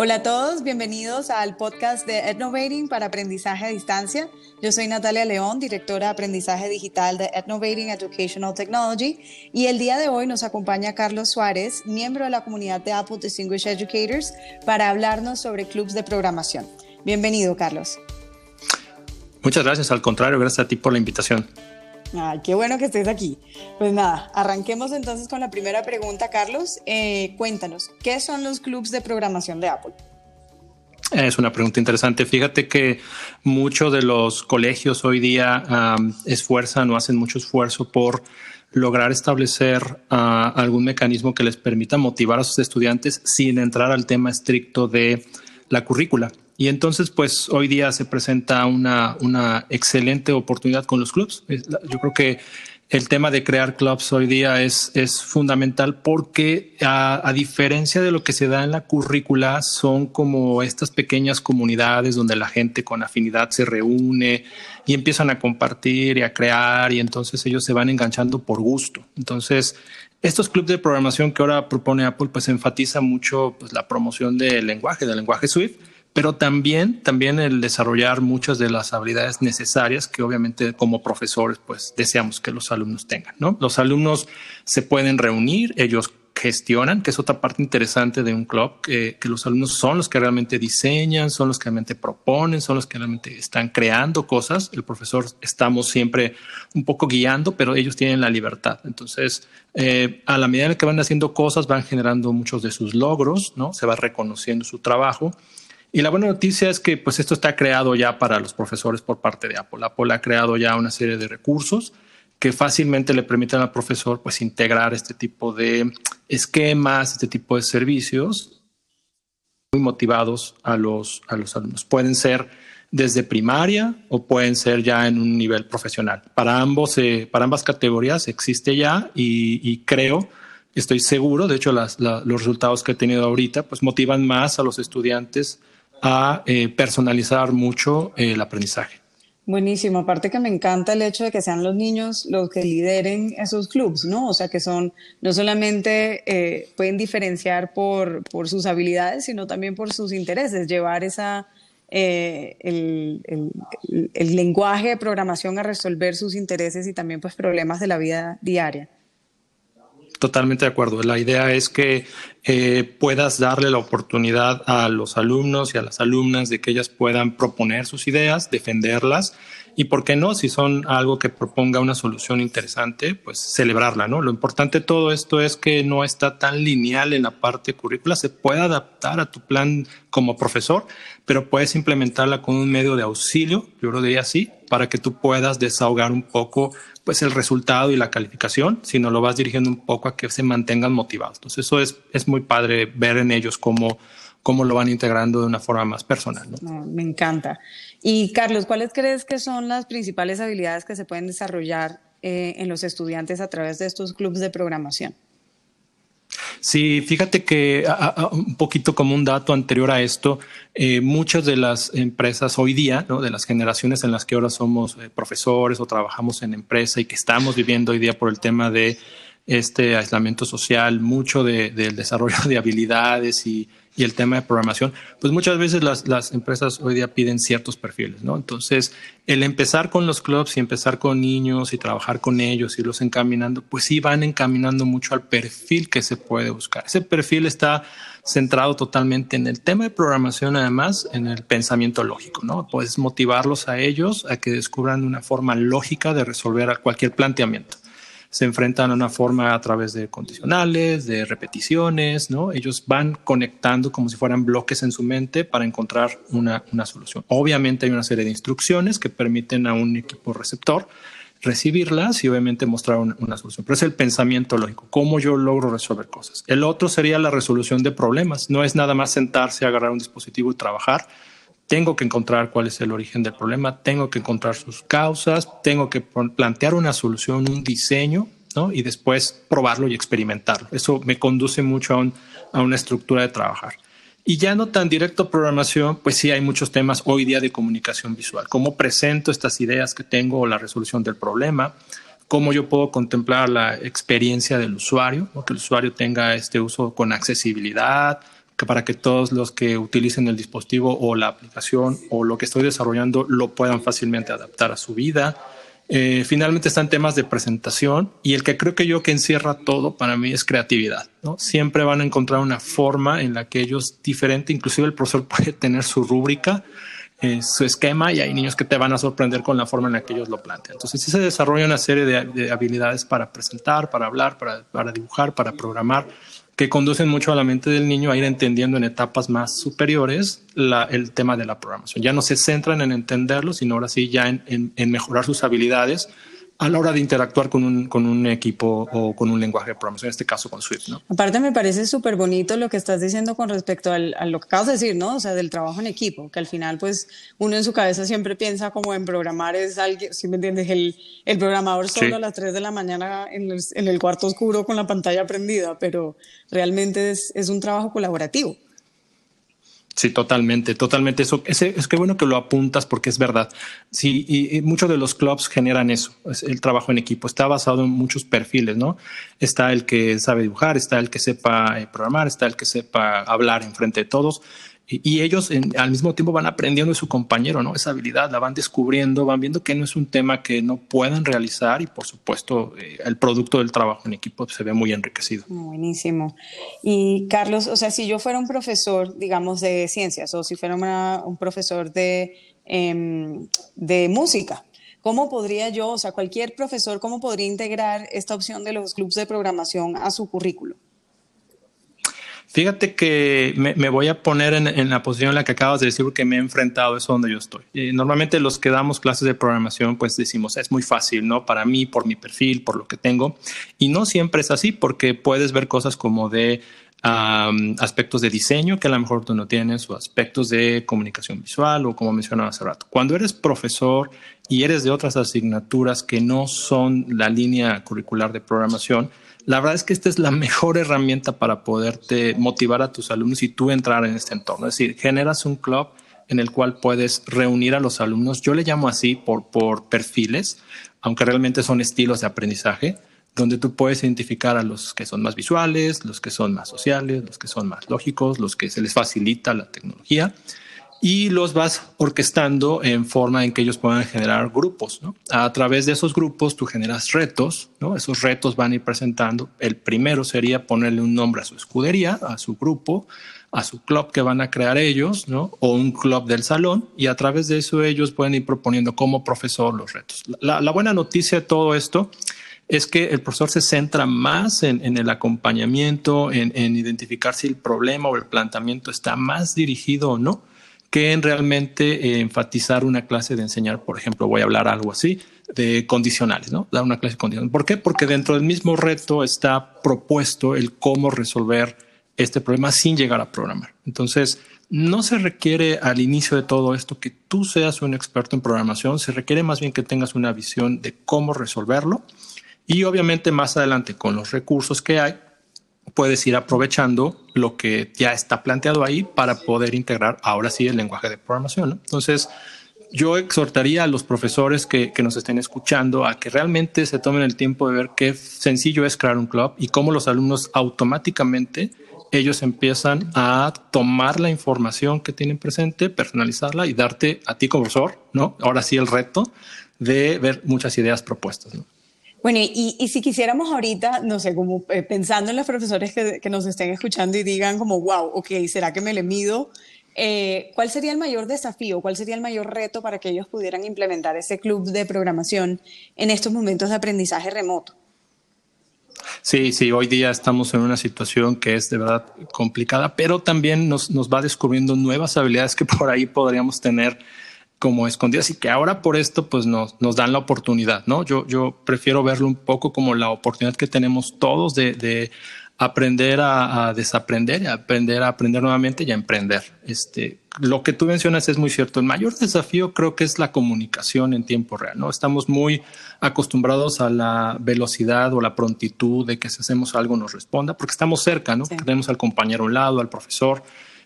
Hola a todos, bienvenidos al podcast de Etnovating para aprendizaje a distancia. Yo soy Natalia León, directora de aprendizaje digital de Etnovating Educational Technology y el día de hoy nos acompaña Carlos Suárez, miembro de la comunidad de Apple Distinguished Educators, para hablarnos sobre clubs de programación. Bienvenido, Carlos. Muchas gracias, al contrario, gracias a ti por la invitación. Ay, qué bueno que estés aquí. Pues nada, arranquemos entonces con la primera pregunta, Carlos. Eh, cuéntanos, ¿qué son los clubs de programación de Apple? Es una pregunta interesante. Fíjate que muchos de los colegios hoy día esfuerzan o hacen mucho esfuerzo por lograr establecer ah, algún mecanismo que les permita motivar a sus estudiantes sin entrar al tema estricto de la currícula. Y entonces, pues hoy día se presenta una, una excelente oportunidad con los clubs. Yo creo que el tema de crear clubs hoy día es, es fundamental porque a, a, diferencia de lo que se da en la currícula, son como estas pequeñas comunidades donde la gente con afinidad se reúne y empiezan a compartir y a crear y entonces ellos se van enganchando por gusto. Entonces, estos clubes de programación que ahora propone Apple, pues enfatiza mucho pues, la promoción del lenguaje, del lenguaje Swift pero también, también el desarrollar muchas de las habilidades necesarias que obviamente como profesores pues deseamos que los alumnos tengan, ¿no? Los alumnos se pueden reunir, ellos gestionan, que es otra parte interesante de un club, que, que, los alumnos son los que realmente diseñan, son los que realmente proponen, son los que realmente están creando cosas. El profesor estamos siempre un poco guiando, pero ellos tienen la libertad. Entonces, eh, a la medida en que van haciendo cosas, van generando muchos de sus logros, ¿no? Se va reconociendo su trabajo y la buena noticia es que pues esto está creado ya para los profesores por parte de Apple. Apple ha creado ya una serie de recursos que fácilmente le permiten al profesor pues integrar este tipo de esquemas, este tipo de servicios muy motivados a los, a los alumnos. Pueden ser desde primaria o pueden ser ya en un nivel profesional. Para, ambos, eh, para ambas categorías existe ya y, creo, estoy seguro, de hecho los resultados que he tenido ahorita pues motivan más a los estudiantes a eh, personalizar mucho eh, el aprendizaje. Buenísimo, aparte que me encanta el hecho de que sean los niños los que lideren esos clubs, ¿no? O sea, que son, no solamente eh, pueden diferenciar por, sus habilidades, sino también por sus intereses, llevar esa, el, el, lenguaje de programación a resolver sus intereses y también pues problemas de la vida diaria. Totalmente de acuerdo. La idea es que eh, puedas darle la oportunidad a los alumnos y a las alumnas de que ellas puedan proponer sus ideas, defenderlas y, ¿por qué no? Si son algo que proponga una solución interesante, pues celebrarla, ¿no? Lo importante de todo esto es que no está tan lineal en la parte currícula, se puede adaptar a tu plan como profesor, pero puedes implementarla con un medio de auxilio, yo lo diría así, para que tú puedas desahogar un poco pues el resultado y la calificación, sino lo vas dirigiendo un poco a que se mantengan motivados. Entonces eso es, es muy padre ver en ellos cómo, cómo lo van integrando de una forma más personal. me encanta. Y Carlos, ¿cuáles crees que son las principales habilidades que se pueden desarrollar eh, en los estudiantes a través de estos clubes de programación? Sí, fíjate que un poquito como un dato anterior a esto, eh, muchas de las empresas hoy día, ¿no? de las generaciones en las que ahora somos eh, profesores o trabajamos en empresa y que estamos viviendo hoy día por el tema de este aislamiento social, mucho de, del desarrollo de habilidades y y el tema de programación, pues muchas veces las, las, empresas hoy día piden ciertos perfiles, ¿no? Entonces, el empezar con los clubs y empezar con niños y trabajar con ellos y los encaminando, pues sí van encaminando mucho al perfil que se puede buscar. Ese perfil está centrado totalmente en el tema de programación, además en el pensamiento lógico, ¿no? Puedes motivarlos a ellos a que descubran una forma lógica de resolver cualquier planteamiento se enfrentan a una forma a través de condicionales, de repeticiones, ¿no? Ellos van conectando como si fueran bloques en su mente para encontrar una, una solución. Obviamente hay una serie de instrucciones que permiten a un equipo receptor recibirlas y obviamente mostrar una, una, solución. Pero es el pensamiento lógico, cómo yo logro resolver cosas. El otro sería la resolución de problemas. No es nada más sentarse, agarrar un dispositivo y trabajar, tengo que encontrar cuál es el origen del problema, tengo que encontrar sus causas, tengo que plantear una solución, un diseño, ¿no? Y después probarlo y experimentarlo. Eso me conduce mucho a, a una estructura de trabajar. Y ya no tan directo programación, pues sí hay muchos temas hoy día de comunicación visual. Cómo presento estas ideas que tengo o la resolución del problema, cómo yo puedo contemplar la experiencia del usuario, que el usuario tenga este uso con accesibilidad, que para que todos los que utilicen el dispositivo o la aplicación o lo que estoy desarrollando lo puedan fácilmente adaptar a su vida. Eh, finalmente están temas de presentación y el que creo que yo que encierra todo para mí es creatividad. ¿no? Siempre van a encontrar una forma en la que ellos diferente, inclusive el profesor puede tener su rúbrica eh, su esquema y hay niños que te van a sorprender con la forma en la que ellos lo plantean. Entonces, sí se desarrolla una serie de, habilidades para presentar, para hablar, para, para, dibujar, para programar, que conducen mucho a la mente del niño a ir entendiendo en etapas más superiores el tema de la programación. Ya no se centran en entenderlo, sino ahora sí ya en, en mejorar sus habilidades a la hora de interactuar con un, con un equipo o con un lenguaje de programación, en este caso con Swift. ¿no? Aparte me parece súper bonito lo que estás diciendo con respecto al, a lo que acabas de decir, ¿no? O sea, del trabajo en equipo, que al final pues uno en su cabeza siempre piensa como en programar es alguien, si me entiendes, el, el programador solo a las 3 de la mañana en el, en el, cuarto oscuro con la pantalla prendida, pero realmente es, es un trabajo colaborativo. Sí, totalmente, totalmente. Eso es, es que bueno que lo apuntas porque es verdad. Sí, y, muchos de los clubs generan eso, es el trabajo en equipo. Está basado en muchos perfiles, ¿no? Está el que sabe dibujar, está el que sepa eh, programar, está el que sepa hablar en frente de todos y, ellos al mismo tiempo van aprendiendo de su compañero, ¿no? Esa habilidad la van descubriendo, van viendo que no es un tema que no puedan realizar y por supuesto eh, el producto del trabajo en equipo se ve muy enriquecido. Buenísimo. Y Carlos, o sea, si yo fuera un profesor, digamos, de ciencias o si fuera un profesor de, em, de música, ¿Cómo podría yo, o sea, cualquier profesor, cómo podría integrar esta opción de los clubes de programación a su currículo? Fíjate que me, voy a poner en, la posición en la que acabas de decir porque me he enfrentado a eso donde yo estoy. normalmente los que damos clases de programación pues decimos es muy fácil, ¿no? Para mí, por mi perfil, por lo que tengo. Y no siempre es así porque puedes ver cosas como de aspectos de diseño que a lo mejor tú no tienes o aspectos de comunicación visual o como mencionaba hace rato. Cuando eres profesor y eres de otras asignaturas que no son la línea curricular de programación, la verdad es que esta es la mejor herramienta para poderte motivar a tus alumnos y tú entrar en este entorno. Es decir, generas un club en el cual puedes reunir a los alumnos. Yo le llamo así por, por perfiles, aunque realmente son estilos de aprendizaje, donde tú puedes identificar a los que son más visuales, los que son más sociales, los que son más lógicos, los que se les facilita la tecnología y los vas orquestando en forma en que ellos puedan generar grupos. ¿no? A través de esos grupos tú generas retos, ¿no? esos retos van a ir presentando. El primero sería ponerle un nombre a su escudería, a su grupo, a su club que van a crear ellos, ¿no? o un club del salón, y a través de eso ellos pueden ir proponiendo como profesor los retos. La, la buena noticia de todo esto es que el profesor se centra más en, en el acompañamiento, en, en identificar si el problema o el planteamiento está más dirigido o no que en realmente eh, enfatizar una clase de enseñar, por ejemplo, voy a hablar algo así, de condicionales, ¿no? Dar una clase condicional. ¿Por qué? Porque dentro del mismo reto está propuesto el cómo resolver este problema sin llegar a programar. Entonces, no se requiere al inicio de todo esto que tú seas un experto en programación, se requiere más bien que tengas una visión de cómo resolverlo y obviamente más adelante con los recursos que hay, puedes ir aprovechando lo que ya está planteado ahí para poder integrar ahora sí el lenguaje de programación. Entonces, yo exhortaría a los profesores que, que, nos estén escuchando a que realmente se tomen el tiempo de ver qué sencillo es crear un club y cómo los alumnos automáticamente ellos empiezan a tomar la información que tienen presente, personalizarla y darte a ti como profesor, ¿no? Ahora sí el reto de ver muchas ideas propuestas. ¿no? Bueno, y, si quisiéramos ahorita, no sé, como eh, pensando en los profesores que, que, nos estén escuchando y digan como, wow, ok, ¿será que me le mido? Eh, ¿Cuál sería el mayor desafío, cuál sería el mayor reto para que ellos pudieran implementar ese club de programación en estos momentos de aprendizaje remoto? Sí, sí, hoy día estamos en una situación que es de verdad complicada, pero también nos, nos va descubriendo nuevas habilidades que por ahí podríamos tener como escondidas y que ahora por esto pues nos, nos dan la oportunidad, ¿no? Yo, yo prefiero verlo un poco como la oportunidad que tenemos todos de, de aprender a, a, desaprender, aprender a aprender nuevamente y a emprender. Este, lo que tú mencionas es muy cierto. El mayor desafío creo que es la comunicación en tiempo real, ¿no? Estamos muy acostumbrados a la velocidad o la prontitud de que si hacemos algo nos responda, porque estamos cerca, ¿no? Sí. Tenemos al compañero a un lado, al profesor,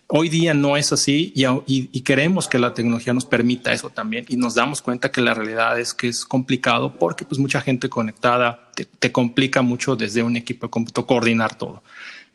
Hoy día no es así y, queremos que la tecnología nos permita eso también y nos damos cuenta que la realidad es que es complicado porque pues mucha gente conectada te, complica mucho desde un equipo de cómputo coordinar todo.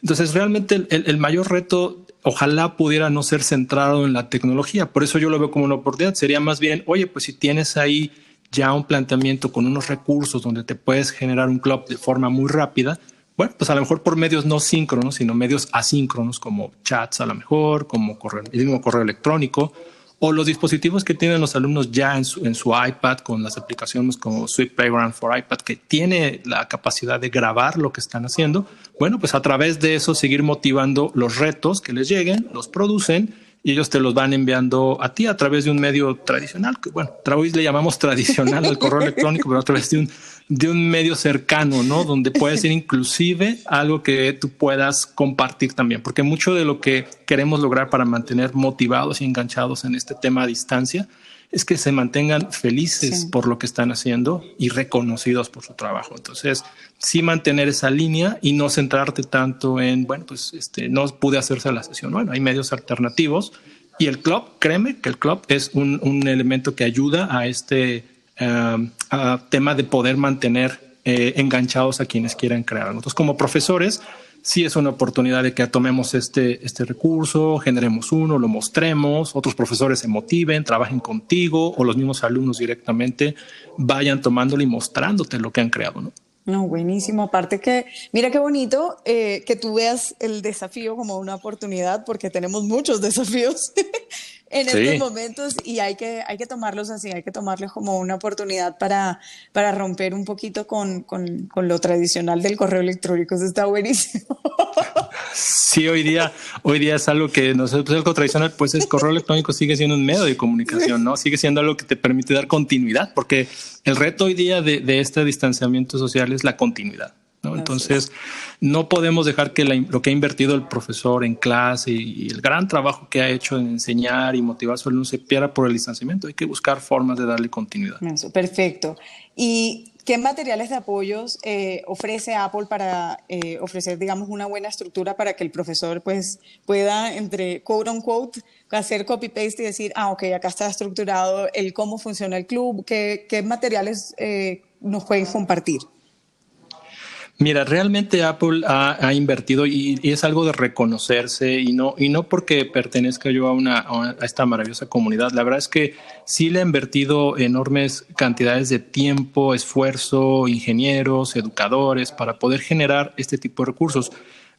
Entonces realmente el, mayor reto ojalá pudiera no ser centrado en la tecnología. Por eso yo lo veo como una oportunidad. Sería más bien, oye, pues si tienes ahí ya un planteamiento con unos recursos donde te puedes generar un club de forma muy rápida, bueno, pues a lo mejor por medios no síncronos, sino medios asíncronos como chats a lo mejor, como correo, el mismo correo electrónico, o los dispositivos que tienen los alumnos ya en su, su iPad con las aplicaciones como Sweet Playground for iPad, que tiene la capacidad de grabar lo que están haciendo. Bueno, pues a través de eso seguir motivando los retos que les lleguen, los producen y ellos te los van enviando a ti a través de un medio tradicional, que bueno, vez le llamamos tradicional al correo electrónico, pero a través de un, de un medio cercano, ¿no? Donde puede ser inclusive algo que tú puedas compartir también, porque mucho de lo que queremos lograr para mantener motivados y enganchados en este tema a distancia es que se mantengan felices por lo que están haciendo y reconocidos por su trabajo. Entonces, sí mantener esa línea y no centrarte tanto en, bueno, pues este, no pude hacerse la sesión. Bueno, hay medios alternativos y el club, créeme que el club es un, un elemento que ayuda a este um, tema de poder mantener eh, enganchados a quienes quieran crear. Nosotros como profesores, sí es una oportunidad de que tomemos este, este recurso, generemos uno, lo mostremos, otros profesores se motiven, trabajen contigo o los mismos alumnos directamente vayan tomándolo y mostrándote lo que han creado, ¿no? No, buenísimo. Aparte que, mira qué bonito eh, que tú veas el desafío como una oportunidad, porque tenemos muchos desafíos en estos momentos y hay que, hay que tomarlos así, hay que tomarlos como una oportunidad para, para romper un poquito con, con, con lo tradicional del correo electrónico. Eso está buenísimo. Sí, hoy día, hoy día es algo que nosotros algo tradicional, pues el correo electrónico sigue siendo un medio de comunicación, ¿no? Sigue siendo algo que te permite dar continuidad, porque el reto hoy día de, de este distanciamiento social es la continuidad. Entonces, no podemos dejar que lo que ha invertido el profesor en clase y, el gran trabajo que ha hecho en enseñar y motivar a su alumno se pierda por el distanciamiento. Hay que buscar formas de darle continuidad. perfecto. ¿Y ¿Qué materiales de apoyos eh, ofrece Apple para eh, ofrecer, digamos, una buena estructura para que el profesor pues, pueda, entre quote on quote, hacer copy-paste y decir, ah, ok, acá está estructurado el cómo funciona el club? ¿Qué, qué materiales eh, nos pueden compartir? Mira, realmente Apple ha, invertido y, es algo de reconocerse y no, y no porque pertenezca yo a, una, esta maravillosa comunidad. La verdad es que sí le ha invertido enormes cantidades de tiempo, esfuerzo, ingenieros, educadores para poder generar este tipo de recursos.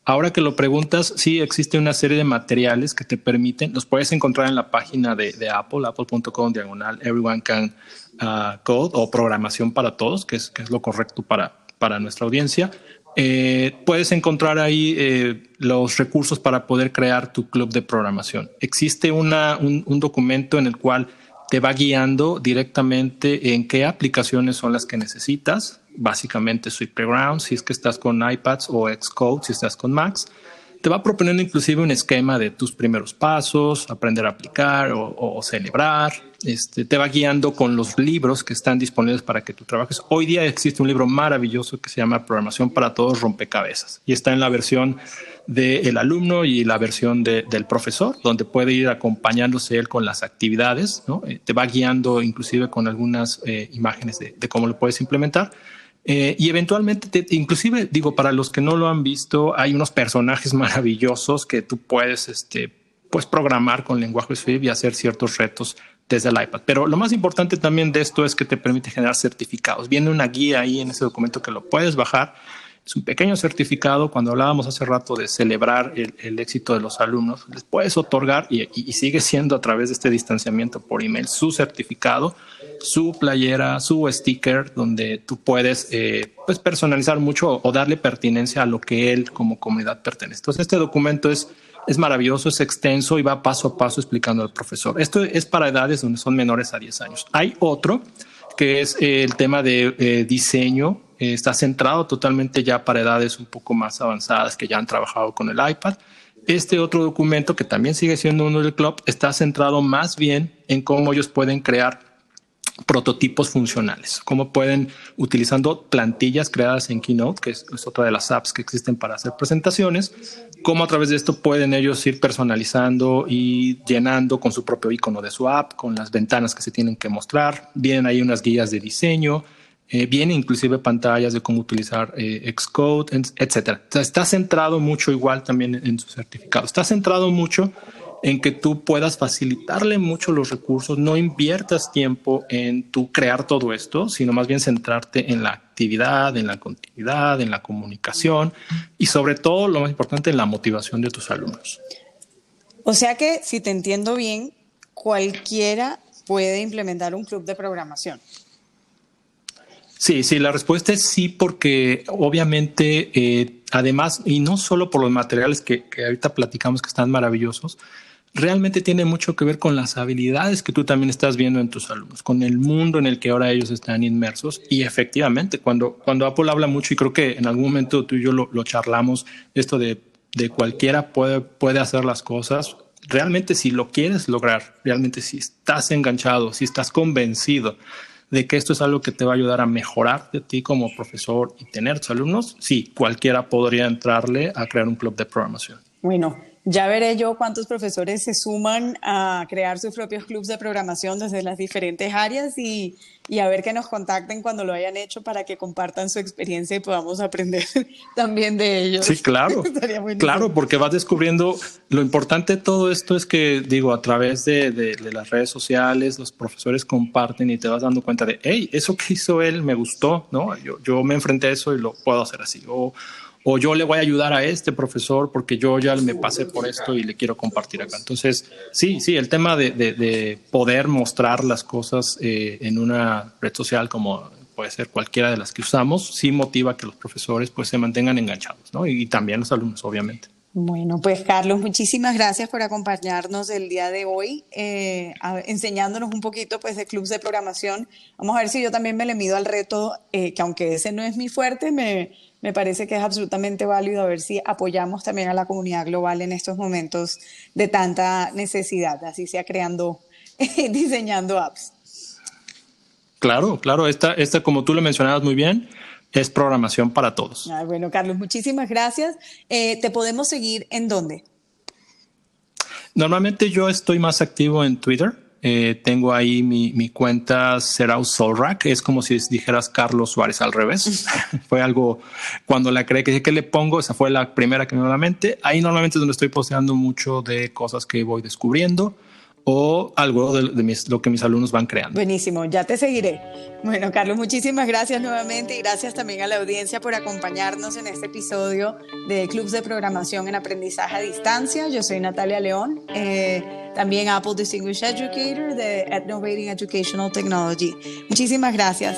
Ahora que lo preguntas, sí existe una serie de materiales que te permiten, los puedes encontrar en la página de, Apple, apple.com, diagonal, everyone can uh, code o programación para todos, que es, que es lo correcto para, para nuestra audiencia. Eh, puedes encontrar ahí eh, los recursos para poder crear tu club de programación. Existe una, un, documento en el cual te va guiando directamente en qué aplicaciones son las que necesitas, básicamente Sweet Playground, si es que estás con iPads o Xcode, si estás con Macs. Te va proponiendo inclusive un esquema de tus primeros pasos, aprender a aplicar o celebrar, este, te va guiando con los libros que están disponibles para que tú trabajes. Hoy día existe un libro maravilloso que se llama Programación para Todos Rompecabezas y está en la versión del alumno y la versión del profesor, donde puede ir acompañándose él con las actividades, ¿no? Eh, te va guiando inclusive con algunas eh, imágenes de, cómo lo puedes implementar. Eh, y eventualmente, inclusive digo, para los que no lo han visto, hay unos personajes maravillosos que tú puedes este, pues programar con lenguaje Swift y hacer ciertos retos desde el iPad. Pero lo más importante también de esto es que te permite generar certificados. Viene una guía ahí en ese documento que lo puedes bajar. Es un pequeño certificado. Cuando hablábamos hace rato de celebrar el, éxito de los alumnos, les puedes otorgar y, sigue siendo a través de este distanciamiento por email su certificado, su playera, su sticker, donde tú puedes eh, pues personalizar mucho o darle pertinencia a lo que él como comunidad pertenece. Entonces, este documento es es maravilloso, es extenso y va paso a paso explicando al profesor. Esto es para edades donde son menores a 10 años. Hay otro que es el tema de eh, diseño. está centrado totalmente ya para edades un poco más avanzadas que ya han trabajado con el iPad. Este otro documento, que también sigue siendo uno del club, está centrado más bien en cómo ellos pueden crear prototipos funcionales, cómo pueden, utilizando plantillas creadas en Keynote, que es, otra de las apps que existen para hacer presentaciones, cómo a través de esto pueden ellos ir personalizando y llenando con su propio icono de su app, con las ventanas que se tienen que mostrar. Vienen ahí unas guías de diseño, eh, vienen inclusive pantallas de cómo utilizar eh, Xcode, etcétera. está centrado mucho igual también en su certificado. Está centrado mucho en que tú puedas facilitarle mucho los recursos, no inviertas tiempo en tú crear todo esto, sino más bien centrarte en la actividad, en la continuidad, en la comunicación y sobre todo, lo más importante, en la motivación de tus alumnos. O sea que, si te entiendo bien, cualquiera puede implementar un club de programación. Sí, sí, la respuesta es sí, porque obviamente, eh, además, y no solo por los materiales que, que ahorita platicamos que están maravillosos, realmente tiene mucho que ver con las habilidades que tú también estás viendo en tus alumnos, con el mundo en el que ahora ellos están inmersos. Y efectivamente, cuando, cuando Apple habla mucho, y creo que en algún momento tú y yo lo, charlamos, esto de, de cualquiera puede, puede hacer las cosas, realmente si lo quieres lograr, realmente si estás enganchado, si estás convencido de que esto es algo que te va a ayudar a mejorar de ti como profesor y tener tus alumnos, sí, cualquiera podría entrarle a crear un club de programación. Bueno, ya veré yo cuántos profesores se suman a crear sus propios clubes de programación desde las diferentes áreas y, a ver que nos contacten cuando lo hayan hecho para que compartan su experiencia y podamos aprender también de ellos. Sí, claro. claro, porque vas descubriendo, lo importante de todo esto es que, digo, a través de, las redes sociales, los profesores comparten y te vas dando cuenta de, hey, eso que hizo él me gustó, ¿no? Yo, yo me enfrenté a eso y lo puedo hacer así. O, o yo le voy a ayudar a este profesor porque yo ya me pasé por esto y le quiero compartir acá. Entonces, sí, sí, el tema de, poder mostrar las cosas eh, en una red social como puede ser cualquiera de las que usamos, sí motiva que los profesores pues se mantengan enganchados, ¿no? Y, también los alumnos, obviamente. Bueno, pues Carlos, muchísimas gracias por acompañarnos el día de hoy, eh, enseñándonos un poquito pues de clubs de programación. Vamos a ver si yo también me le mido al reto, eh, que aunque ese no es mi fuerte, me, me parece que es absolutamente válido a ver si apoyamos también a la comunidad global en estos momentos de tanta necesidad, así sea creando, diseñando apps. Claro, claro, esta, esta, como tú lo mencionabas muy bien, es programación para todos. bueno, Carlos, muchísimas gracias. Eh, ¿Te podemos seguir en dónde? Normalmente yo estoy más activo en Twitter. Eh, tengo ahí mi, mi cuenta Serau Solrak, es como si dijeras Carlos Suárez al revés. fue algo cuando la creé que dije que le pongo, esa fue la primera que me dio la mente. Ahí normalmente es donde estoy posteando mucho de cosas que voy descubriendo o algo de, lo que mis alumnos van creando. Buenísimo, ya te seguiré. Bueno, Carlos, muchísimas gracias nuevamente y gracias también a la audiencia por acompañarnos en este episodio de Clubs de Programación en Aprendizaje a Distancia. Yo soy Natalia León, eh, también Apple Distinguished Educator de Innovating Educational Technology. Muchísimas gracias.